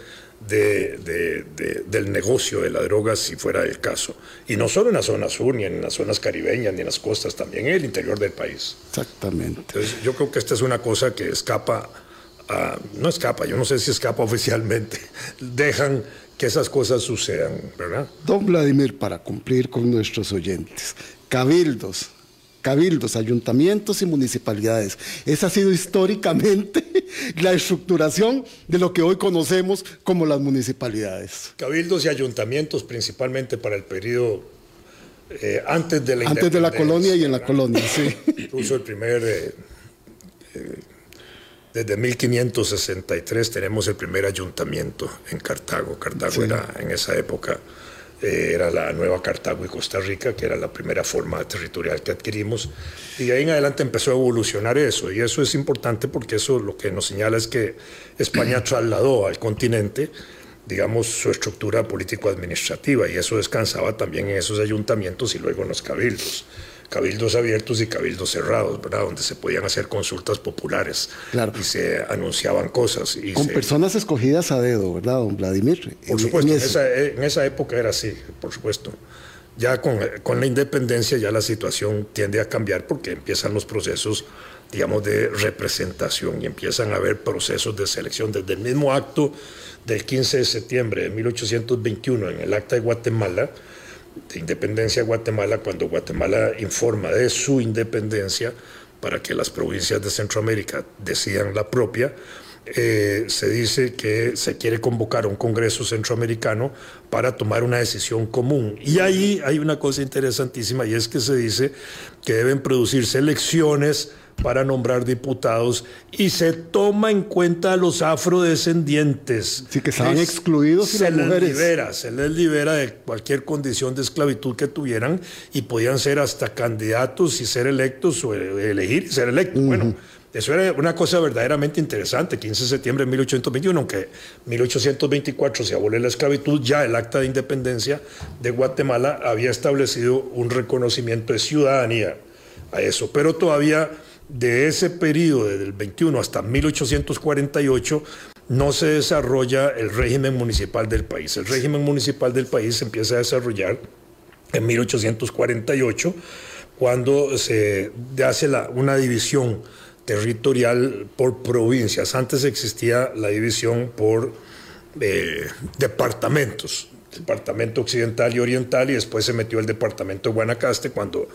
de, del negocio de la droga si fuera el caso. Y no solo en la zona sur, ni en las zonas caribeñas, ni en las costas, también en el interior del país. Exactamente. Entonces, yo creo que esta es una cosa que escapa, no escapa, yo no sé si escapa oficialmente, dejan que esas cosas sucedan, ¿verdad? Don Vladimir, para cumplir con nuestros oyentes, cabildos cabildos, ayuntamientos y municipalidades. Esa ha sido históricamente la estructuración de lo que hoy conocemos como las municipalidades. Cabildos y ayuntamientos principalmente para el periodo eh, antes de la Antes de la colonia y en la colonia, sí. Incluso el primer... Eh, eh, desde 1563 tenemos el primer ayuntamiento en Cartago. Cartago era en esa época eh, era la nueva Cartago y Costa Rica, que era la primera forma territorial que adquirimos. Y de ahí en adelante empezó a evolucionar eso. Y eso es importante porque eso lo que nos señala es que España trasladó al continente digamos, su estructura político-administrativa y eso descansaba también en esos ayuntamientos y luego en los cabildos cabildos abiertos y cabildos cerrados, ¿verdad? Donde se podían hacer consultas populares claro. y se anunciaban cosas. Y Con personas escogidas a dedo, ¿verdad, don Vladimir? Por supuesto, en, esa, en esa, época era así, por supuesto. Ya con, con, la independencia ya la situación tiende a cambiar porque empiezan los procesos, digamos, de representación y empiezan a haber procesos de selección desde el mismo acto del 15 de septiembre de 1821 en el Acta de Guatemala, de independencia de Guatemala, cuando Guatemala informa de su independencia para que las provincias de Centroamérica decidan la propia, eh, se dice que se quiere convocar a un Congreso centroamericano para tomar una decisión común. Y ahí hay una cosa interesantísima y es que se dice que deben producirse elecciones para nombrar diputados y se toma en cuenta a los afrodescendientes. Sí, que estaban excluidos y se mujeres. Les libera, se les libera de cualquier condición de esclavitud que tuvieran y podían ser hasta candidatos y ser electos o elegir y ser electos. Bueno, eso era una cosa verdaderamente interesante. 15 de septiembre de 1821, aunque en 1824 se abole la esclavitud, ya el acta de independencia de Guatemala había establecido un reconocimiento de ciudadanía a eso, pero todavía de ese periodo, desde el 21 hasta 1848, no se desarrolla el régimen municipal del país. El régimen municipal del país se empieza a desarrollar en 1848, cuando se hace una división territorial por provincias. Antes existía la división por eh, departamentos, departamento occidental y oriental, y después se metió el departamento de Guanacaste cuando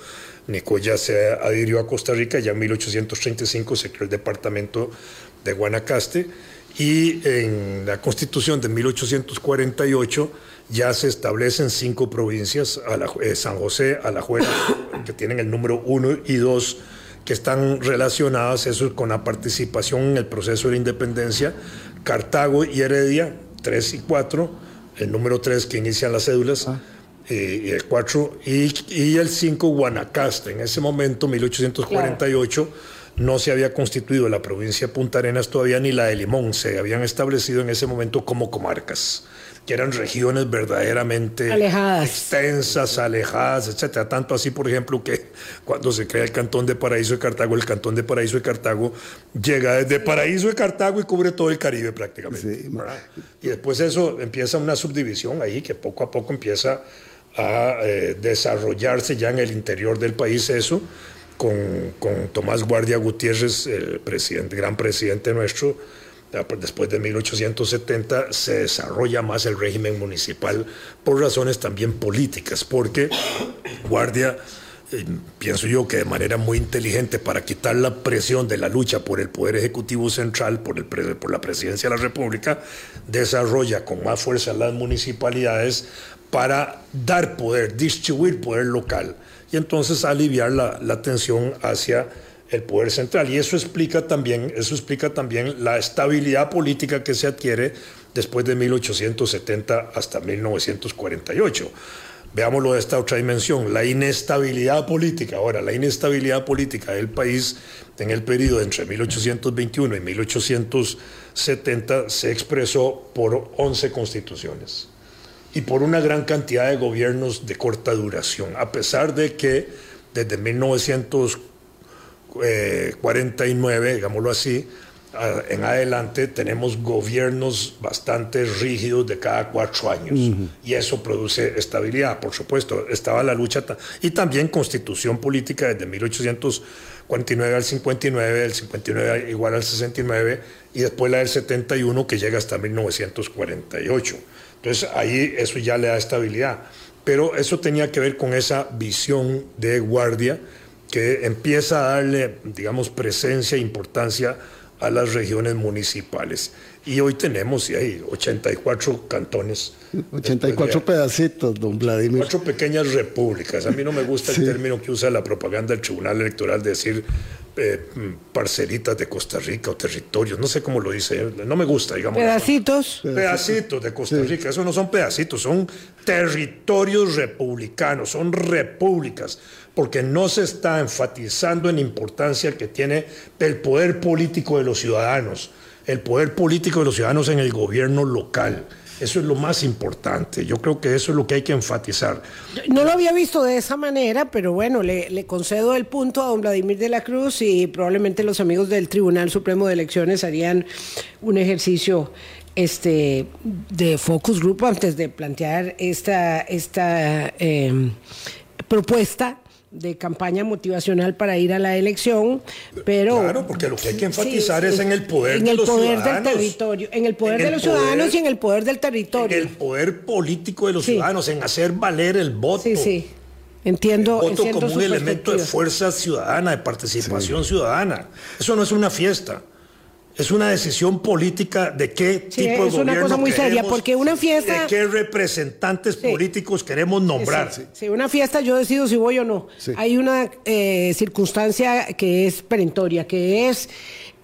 Nicoya se adhirió a Costa Rica, ya en 1835 se creó el departamento de Guanacaste. Y en la constitución de 1848 ya se establecen cinco provincias, eh, San José, Alajuela, que tienen el número uno y dos, que están relacionadas eso con la participación en el proceso de independencia, Cartago y Heredia, tres y cuatro, el número tres que inician las cédulas. Ah y el 4 y, el 5 Guanacaste. En ese momento, 1848, no se había constituido la provincia de Punta Arenas todavía ni la de Limón. Se habían establecido en ese momento como comarcas que eran regiones verdaderamente alejadas. extensas, alejadas, etcétera. Tanto así, por ejemplo, que cuando se crea el Cantón de Paraíso de Cartago, el Cantón de Paraíso de Cartago llega desde Paraíso de Cartago y cubre todo el Caribe prácticamente. y después eso empieza una subdivisión ahí que poco a poco empieza a eh, desarrollarse ya en el interior del país eso, con, con Tomás Guardia Gutiérrez, el presidente, gran presidente nuestro, después de 1870 se desarrolla más el régimen municipal por razones también políticas, porque Guardia, eh, pienso yo que de manera muy inteligente para quitar la presión de la lucha por el Poder Ejecutivo Central, por, el, por la Presidencia de la República, desarrolla con más fuerza las municipalidades para dar poder, distribuir poder local y entonces aliviar la, la, tensión hacia el poder central. Y eso explica, también, eso explica también la estabilidad política que se adquiere después de 1870 hasta 1948. Veámoslo de esta otra dimensión, la inestabilidad política. Ahora, la inestabilidad política del país en el periodo entre 1821 y 1870 se expresó por 11 constituciones y por una gran cantidad de gobiernos de corta duración, a pesar de que desde 1949, digámoslo así, en adelante tenemos gobiernos bastante rígidos de cada cuatro años y eso produce estabilidad, por supuesto. Estaba la lucha y también constitución política desde 1849 al 59, del 59 igual al 69 y después la del 71 que llega hasta 1948. Entonces ahí eso ya le da estabilidad. Pero eso tenía que ver con esa visión de guardia que empieza a darle, digamos, presencia e importancia a las regiones municipales. Y hoy tenemos, y hay 84 cantones. 84 pedacitos, don Vladimir. Cuatro pequeñas repúblicas. A mí no me gusta el término que usa la propaganda del Tribunal Electoral de decir eh, parcelitas de Costa Rica o territorios. No sé cómo lo dice. No me gusta, digamos. Pedacitos. Pedacitos de Costa Rica. Eso no son pedacitos, son territorios republicanos, son repúblicas porque no se está enfatizando en la importancia que tiene el poder político de los ciudadanos, el poder político de los ciudadanos en el gobierno local. Eso es lo más importante. Yo creo que eso es lo que hay que enfatizar. No lo había visto de esa manera, pero bueno, le, concedo el punto a don Vladimir de la Cruz y probablemente los amigos del Tribunal Supremo de Elecciones harían un ejercicio este, de focus group antes de plantear esta, esta eh, propuesta de campaña motivacional para ir a la elección, pero... Claro, porque lo que hay que enfatizar es en el poder en de el los poder ciudadanos. del territorio, en el poder de los ciudadanos y en el poder del territorio. En el poder político de los ciudadanos, en hacer valer el voto. Sí, sí. Entiendo. El voto entiendo como un elemento de fuerza ciudadana, de participación ciudadana. Eso no es una fiesta. Es una decisión política de qué Sí, tipo de es una gobierno cosa muy seria, porque una fiesta- de qué representantes Sí. políticos queremos nombrar. Sí, sí, una fiesta yo decido si voy o no. Hay una eh, circunstancia que es perentoria, que es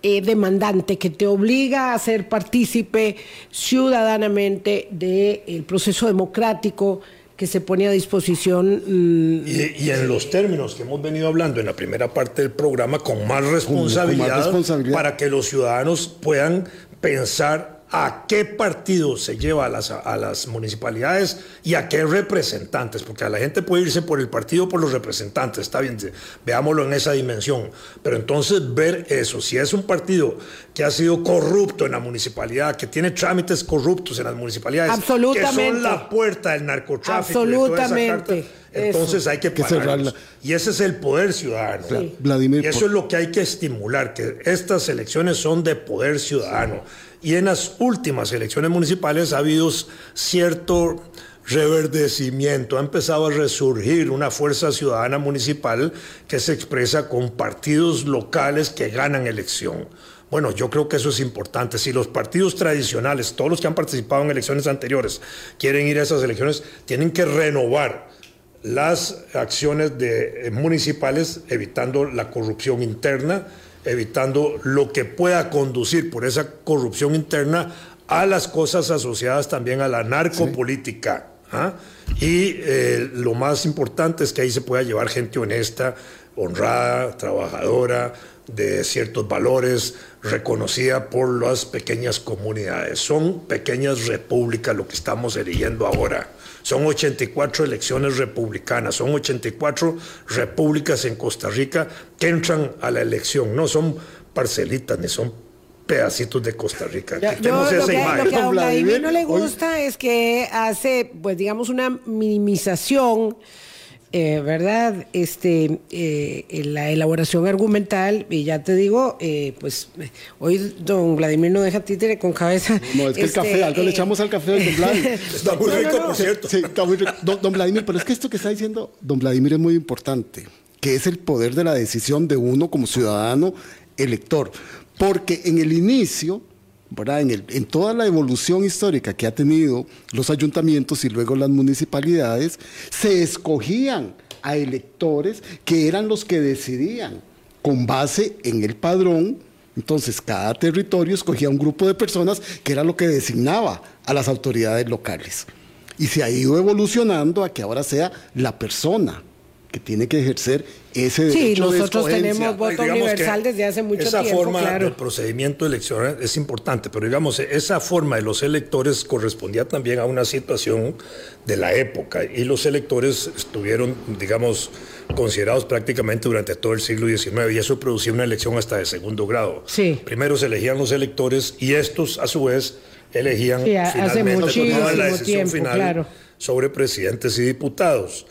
eh, demandante, que te obliga a ser partícipe ciudadanamente del proceso democrático que se pone a disposición. mm, Y, y en los términos que hemos venido hablando en la primera parte del programa, con más responsabilidad, responsabilidad. para que los ciudadanos puedan pensar a qué partido se lleva a las, a las municipalidades y a qué representantes, porque a la gente puede irse por el partido o por los representantes, está bien, veámoslo en esa dimensión, pero entonces ver eso, si es un partido que ha sido corrupto en la municipalidad, que tiene trámites corruptos en las municipalidades, que Absolutamente. son la puerta del narcotráfico, y de toda esa Absolutamente. carta, entonces hay que, Que pararlos. cerrarla. Y ese es el poder ciudadano. Sí. Vladimir, y eso por- es lo que hay que estimular, que estas elecciones son de poder ciudadano. Y en las últimas elecciones municipales ha habido cierto reverdecimiento, ha empezado a resurgir una fuerza ciudadana municipal que se expresa con partidos locales que ganan elección. Bueno, yo creo que eso es importante. Si los partidos tradicionales, todos los que han participado en elecciones anteriores, quieren ir a esas elecciones, tienen que renovar las acciones de, eh, municipales, evitando la corrupción interna, evitando lo que pueda conducir por esa corrupción interna a las cosas asociadas también a la narcopolítica. ¿ah? Y eh, lo más importante es que ahí se pueda llevar gente honesta, honrada, trabajadora, de ciertos valores, reconocida por las pequeñas comunidades. Son pequeñas repúblicas lo que estamos eligiendo ahora. Son 84 elecciones republicanas, son 84 repúblicas en Costa Rica que entran a la elección. No son parcelitas ni son pedacitos de Costa Rica. Yo, lo, esa que, imagen. lo que a Vladimir, no le hoy- gusta es que hace, pues digamos, una minimización, eh, ¿verdad? Este, eh, en la elaboración argumental, y ya te digo, eh, pues hoy don Vladimir no deja títere con cabeza. No, es que Este, el café, algo le eh, echamos al café, don Vladimir. Está muy No, no, rico, no. por cierto. Sí, está muy rico. Don, don Vladimir, pero es que esto que está diciendo don Vladimir es muy importante, que es el poder de la decisión de uno como ciudadano elector. Porque en el inicio, En, en toda la evolución histórica que ha tenido los ayuntamientos y luego las municipalidades, se escogían a electores que eran los que decidían con base en el padrón entonces, cada territorio escogía un grupo de personas que era lo que designaba a las autoridades locales. Y se ha ido evolucionando a que ahora sea la persona que tiene que ejercer ese Sí, derecho de nosotros escogencia. tenemos voto universal desde hace mucho esa tiempo, forma claro. del procedimiento electoral es importante, pero digamos, esa forma de los electores correspondía también a una situación de la época y los electores estuvieron, digamos, considerados prácticamente durante todo el siglo XIX y eso producía una elección hasta de segundo grado. Sí. Primero se elegían los electores y estos, a su vez, elegían Sí, finalmente tomaban la decisión tiempo, final claro. sobre presidentes y diputados.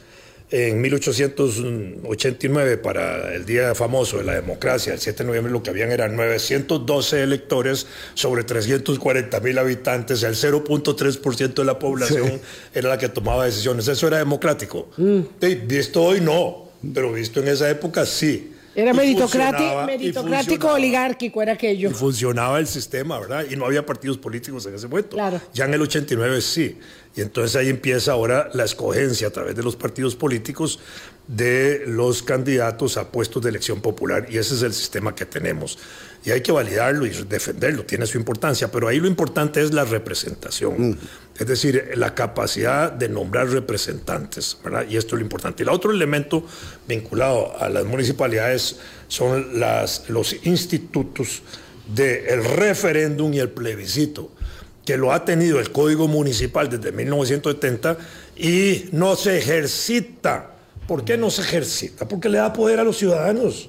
En 1889, para el día famoso de la democracia, el 7 de noviembre, lo que habían eran 912 electores sobre 340 mil habitantes, el 0.3% de la población Sí. era la que tomaba decisiones. Eso era democrático. Mm. Esto hoy no. pero visto en esa época, sí. Era meritocrático, oligárquico, era aquello. Y funcionaba el sistema, ¿verdad? Y no había partidos políticos en ese momento. Claro. Ya en el 89 sí. Y entonces ahí empieza ahora la escogencia a través de los partidos políticos de los candidatos a puestos de elección popular. Y ese es el sistema que tenemos. Y hay que validarlo y defenderlo, tiene su importancia. Pero ahí lo importante es la representación. Es decir, la capacidad de nombrar representantes, ¿verdad? Y esto es lo importante. Y el otro elemento vinculado a las municipalidades son las, los institutos del referéndum y el plebiscito, que lo ha tenido el Código Municipal desde 1970 y no se ejercita. ¿Por qué no se ejercita? Porque le da poder a los ciudadanos.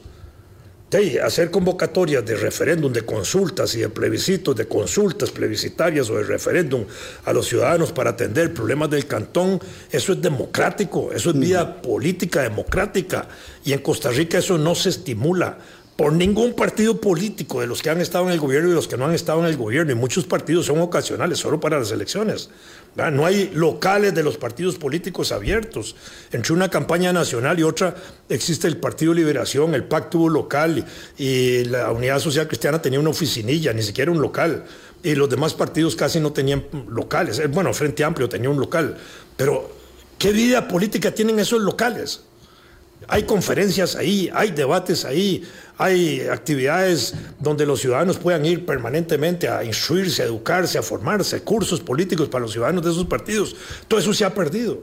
Sí, hacer convocatorias de referéndum, de consultas y de plebiscitos, de consultas plebiscitarias o de referéndum a los ciudadanos para atender problemas del cantón, eso es democrático, eso es vida política democrática. Y en Costa Rica eso no se estimula por ningún partido político de los que han estado en el gobierno y los que no han estado en el gobierno. Y muchos partidos son ocasionales, solo para las elecciones. No hay locales de los partidos políticos abiertos. Entre una campaña nacional y otra existe el Partido Liberación, el Pacto local y, y la Unidad Social Cristiana tenía una oficinilla, ni siquiera un local. Y los demás partidos casi no tenían locales. Eh, Bueno, Frente Amplio tenía un local. Pero, ¿qué vida política tienen esos locales? Hay conferencias ahí, hay debates ahí, hay actividades donde los ciudadanos puedan ir permanentemente a instruirse, a educarse, a formarse, cursos políticos para los ciudadanos de esos partidos. Todo eso se ha perdido.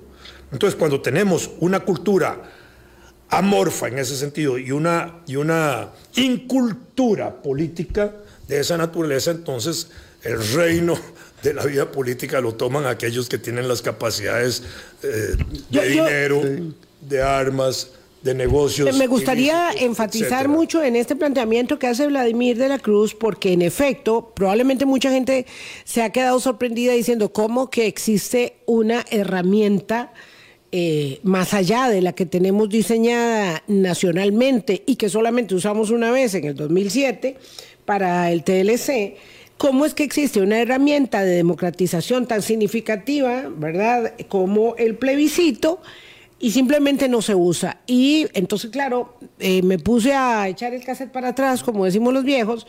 Entonces, cuando tenemos una cultura amorfa en ese sentido y una, y una incultura política de esa naturaleza, entonces el reino de la vida política lo toman aquellos que tienen las capacidades eh, de Yo- yo- dinero, de armas, de negocios. Me gustaría ilícitos, enfatizar etcétera. mucho en este planteamiento que hace Vladimir de la Cruz, porque en efecto, probablemente mucha gente se ha quedado sorprendida diciendo cómo que existe una herramienta eh, más allá de la que tenemos diseñada nacionalmente y que solamente usamos una vez en el 2007 para el TLC. ¿Cómo es que existe una herramienta de democratización tan significativa, verdad, como el plebiscito? Y simplemente no se usa. Y entonces, claro, eh, me puse a echar el cassette para atrás, como decimos los viejos,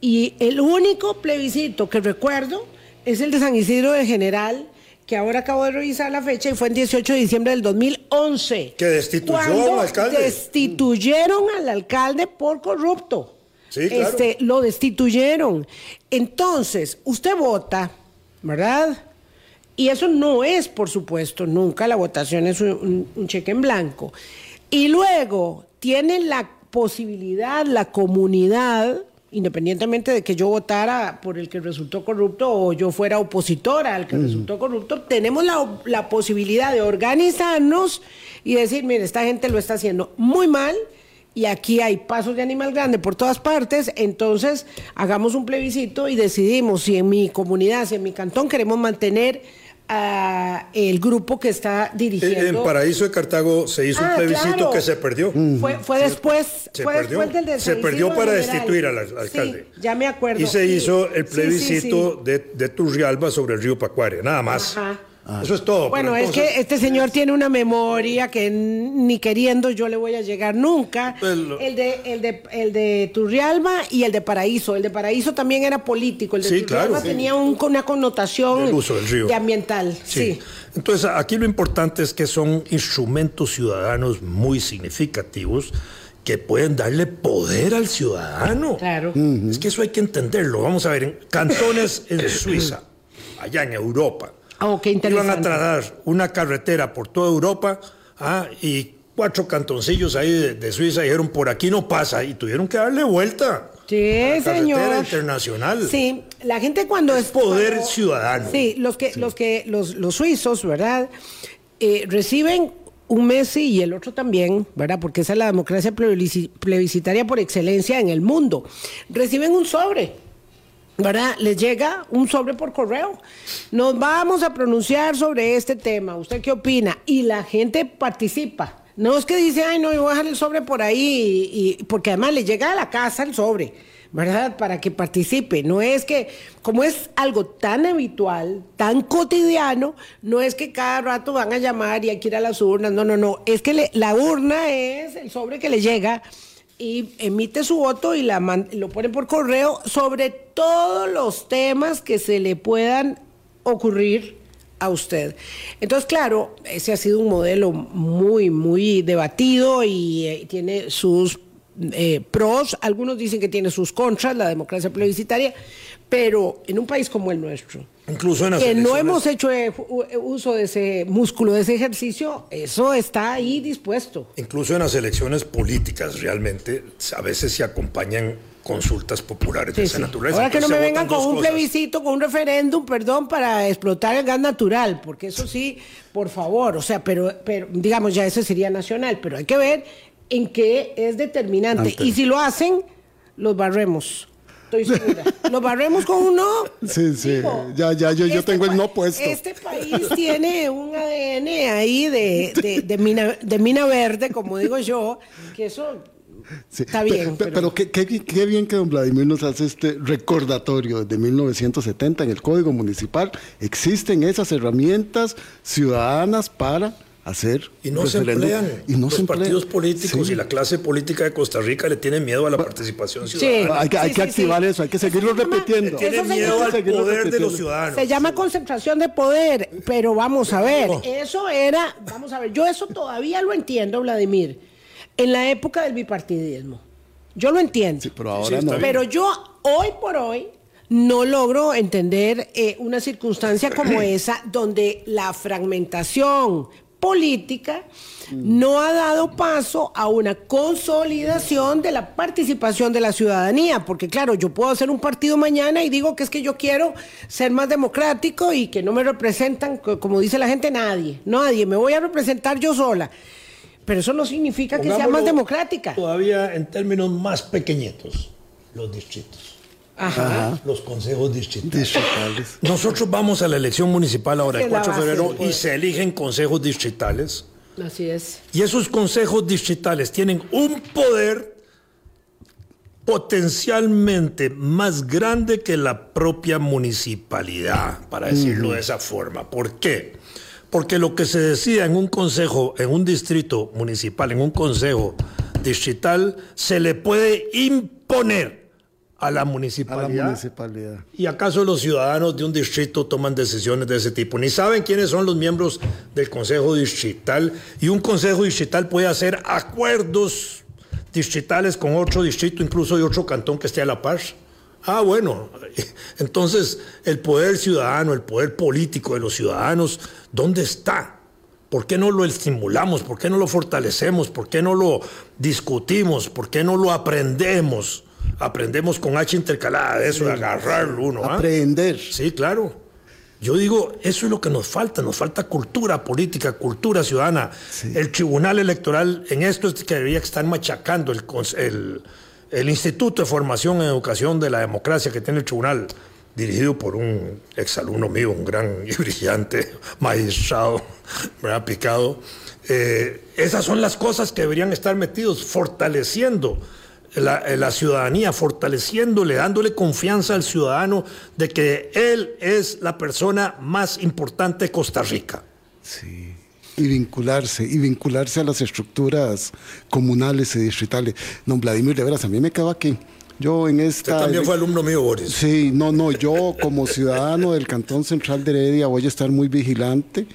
y el único plebiscito que recuerdo es el de San Isidro de General, que ahora acabo de revisar la fecha y fue el 18 de diciembre del 2011. Que destituyó al alcalde. Destituyeron al alcalde por corrupto. Sí, claro. Este, lo destituyeron. Entonces, usted vota, ¿verdad? Y eso no es, por supuesto, nunca la votación es un, un- un cheque en blanco. Y luego tiene la posibilidad, la comunidad, independientemente de que yo votara por el que resultó corrupto o yo fuera opositora al que resultó corrupto, tenemos la, la posibilidad de organizarnos y decir, mire, esta gente lo está haciendo muy mal y aquí hay pasos de animal grande por todas partes, entonces hagamos un plebiscito y decidimos si en mi comunidad, si en mi cantón queremos mantener a el grupo que está En dirigiendo. Paraíso de Cartago se hizo Ah, un plebiscito claro. que se perdió. Fue, fue después, Se fue perdió. después del de Se perdió para General. destituir al al- Sí, alcalde. ya me acuerdo. Y se Sí. hizo el plebiscito sí. De, de Turrialba sobre el río Pacuare, nada más. Ajá. Eso es todo. Bueno, es que este señor tiene una memoria que ni queriendo yo le voy a llegar nunca. Pues lo- El de, el de, el de Turrialba y el de Paraíso. El de Paraíso también era político. El de Sí, Turrialba claro. tenía un- una connotación Del uso del río. de ambiental. Sí. Entonces, aquí lo importante es que son instrumentos ciudadanos muy significativos que pueden darle poder al ciudadano. Claro. Es que eso hay que entenderlo. Vamos a ver, en cantones en Suiza, allá en Europa, Oh, qué iban a trazar una carretera por toda Europa ah, y cuatro cantoncillos ahí de, de Suiza dijeron, por aquí no pasa, y tuvieron que darle vuelta. Sí, a la señor. carretera internacional. Sí, la gente cuando es poder cuando- ciudadano. Sí, los que los que los, los suizos, ¿verdad? Eh, reciben un mes sí y el otro también, ¿verdad? Porque esa es la democracia plebisci- plebiscitaria por excelencia en el mundo. Reciben un sobre. ¿Verdad? Les llega un sobre por correo. Nos vamos a pronunciar sobre este tema. ¿Usted qué opina? Y la gente participa. No es que dice, ay, no, yo voy a dejar el sobre por ahí, y, y- porque además le llega a la casa el sobre, ¿verdad? Para que participe. No es que, como es algo tan habitual, tan cotidiano, no es que cada rato van a llamar y hay que ir a las urnas, no, no, no, es que la urna es el sobre que le llega y emite su voto y la lo pone por correo sobre todos los temas que se le puedan ocurrir a usted. Entonces, claro, ese ha sido un modelo muy, muy debatido y eh, tiene sus eh, pros, algunos dicen que tiene sus contras, la democracia plebiscitaria, pero en un país como el nuestro, Incluso en que no hemos hecho eh, uso de ese músculo, de ese ejercicio, eso está ahí dispuesto. Incluso en las elecciones políticas realmente a veces se acompañan consultas populares de esa naturaleza. Ahora que no me vengan con un plebiscito, con un referéndum, perdón, para explotar el gas natural, porque eso sí, por favor, o sea, pero, pero digamos ya ese sería nacional, pero hay que ver en qué es determinante. Y si lo hacen, los barremos. Estoy segura. ¿Los barremos con un no? Sí, sí. ya, ya, yo, yo este tengo el no puesto. Este país tiene un ADN ahí de, de, mina, de mina verde, como digo yo, que eso Está bien. Pero, qué, qué, bien que don Vladimir nos hace este recordatorio de 1970 en el Código Municipal. Existen esas herramientas ciudadanas para hacer y no se emplean y no los partidos políticos y la clase política de Costa Rica le tienen miedo a la participación ciudadana. hay que, hay que activar eso, hay que seguirlo repitiendo. Tienen miedo al poder de los ciudadanos. Se llama concentración de poder, pero vamos a ver, eso era, vamos a ver, yo eso todavía lo entiendo, Vladimir, en la época del bipartidismo. Yo lo entiendo. pero ahora no. Pero yo hoy por hoy no logro entender eh, una circunstancia como esa donde la fragmentación política no ha dado paso a una consolidación de la participación de la ciudadanía, porque claro, yo puedo hacer un partido mañana y digo que es que yo quiero ser más democrático y que no me representan, como dice la gente, nadie, nadie, me voy a representar yo sola. Pero eso no significa que sea más democrática. Todavía en términos más pequeñitos, los distritos. Los consejos distritales. Nosotros vamos a la elección municipal ahora, el 4 de febrero, y se eligen consejos distritales. Así es. Y esos consejos distritales tienen un poder potencialmente más grande que la propia municipalidad, para decirlo de esa forma. ¿Por qué? Porque lo que se decida en un consejo, en un distrito municipal, en un consejo distrital, se le puede imponer a la municipalidad. ¿Y acaso los ciudadanos de un distrito toman decisiones de ese tipo? Ni saben quiénes son los miembros del Consejo Distrital. Y un Consejo Distrital puede hacer acuerdos distritales con otro distrito, incluso de otro cantón que esté a la par. Ah, bueno. Entonces, el poder ciudadano, el poder político de los ciudadanos, ¿dónde está? ¿Por qué no lo estimulamos? ¿Por qué no lo fortalecemos? ¿Por qué no lo discutimos? ¿Por qué no lo aprendemos? Aprendemos con H intercalada eso, de agarrarlo uno. ¿ah? Aprender. Sí, claro. Yo digo, eso es lo que nos falta, nos falta cultura política, cultura ciudadana. El Tribunal Electoral en esto es que debería estar machacando el, el, el, Instituto de Formación en Educación de la Democracia que tiene el Tribunal, dirigido por un exalumno mío, un gran y brillante magistrado, ha Picado. Eh, esas son las cosas que deberían estar metidos, fortaleciendo la, la, ciudadanía, fortaleciéndole, dándole confianza al ciudadano de que él es la persona más importante de Costa Rica. Sí. Y vincularse, y vincularse a las estructuras comunales y distritales. Don Vladimir, de veras, a mí me quedo aquí. Yo en esta... Usted también fue alumno mío, Boris. Sí, no, no, yo como ciudadano del Cantón Central de Heredia voy a estar muy vigilante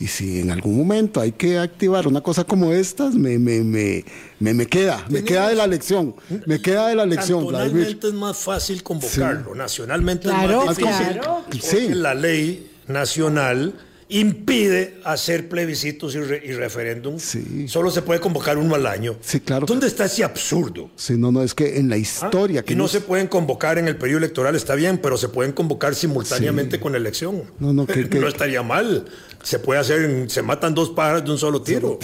y si en algún momento hay que activar una cosa como estas, me, me, me, me, queda, me queda de la elección, me queda de la elección. Nacionalmente es más fácil convocarlo, nacionalmente es más difícil. Sí. La ley nacional impide hacer plebiscitos y, referéndums. Solo se puede convocar uno al año. Sí, claro. ¿Dónde está ese absurdo? Sí, no, no, es que en la historia... Ah, que no, se pueden convocar en el periodo electoral, está bien, pero se pueden convocar simultáneamente con la elección. No, no, que, no estaría mal. Se puede hacer, se matan dos pájaros de un solo tiro.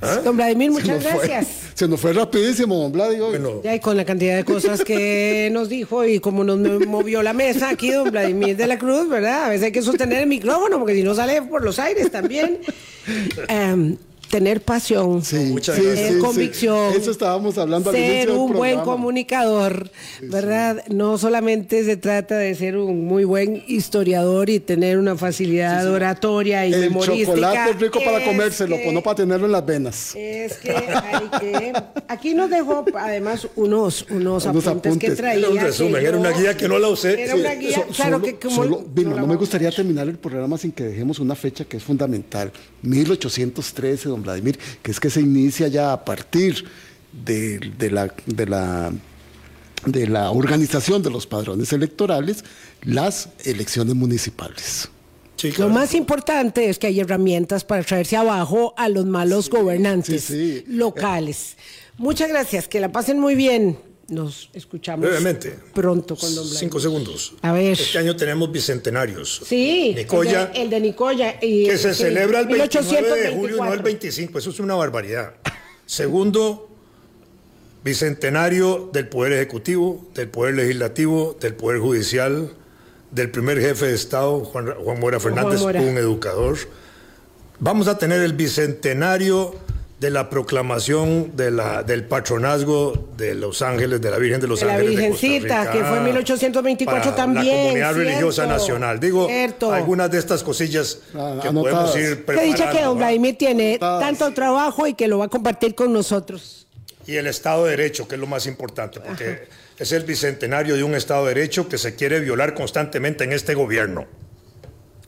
¿Ah? Don Vladimir, muchas gracias. se nos fue rapidísimo, don Vladimir. Ya, y con la cantidad de cosas que nos dijo y como nos movió la mesa aquí, don Vladimir de la Cruz, ¿verdad? A veces hay que sostener el micrófono porque si no sale por los aires también. tener pasión, tener convicción, eso estábamos hablando ser un buen comunicador, ¿verdad? No solamente se trata de ser un muy buen historiador y tener una facilidad oratoria y El memorística. chocolate es rico para comérselo, pues no para tenerlo en las venas. Es que hay que aquí nos dejó además unos unos, apuntes, que traía. Era un resumen, era una guía que no la usé. Era una guía, claro que como no, me gustaría terminar el programa sin que dejemos una fecha que es fundamental, 1813, don Vladimir, que es que se inicia ya a partir de, la, de, la, de la organización de los padrones electorales las elecciones municipales. Lo más importante es que hay herramientas para traerse abajo a los malos gobernantes locales. Muchas gracias, que la pasen muy bien. Nos escuchamos Brevemente. pronto con Don Cinco segundos. A ver. Este año tenemos bicentenarios. Sí. Nicoya. El de, Nicoya. Y, que se celebra el 29 de julio, no el 25. Eso es una barbaridad. Segundo, bicentenario del Poder Ejecutivo, del Poder Legislativo, del Poder Judicial, del primer jefe de Estado, Juan, Mora Fernández, un educador. Vamos a tener el bicentenario de la proclamación de la, del patronazgo de Los Ángeles, de la Virgen de Los Ángeles. La Virgencita, que fue en 1824 también. La comunidad religiosa nacional. Digo, algunas de estas cosillas ah, que podemos ir preparando. Se dice que don Vladimir tiene tanto trabajo y que lo va a compartir con nosotros. Y el Estado de Derecho, que es lo más importante, porque es el bicentenario de un Estado de Derecho que se quiere violar constantemente en este gobierno.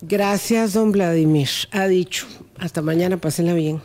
Gracias, don Vladimir. Ha dicho. Hasta mañana, pásenla bien.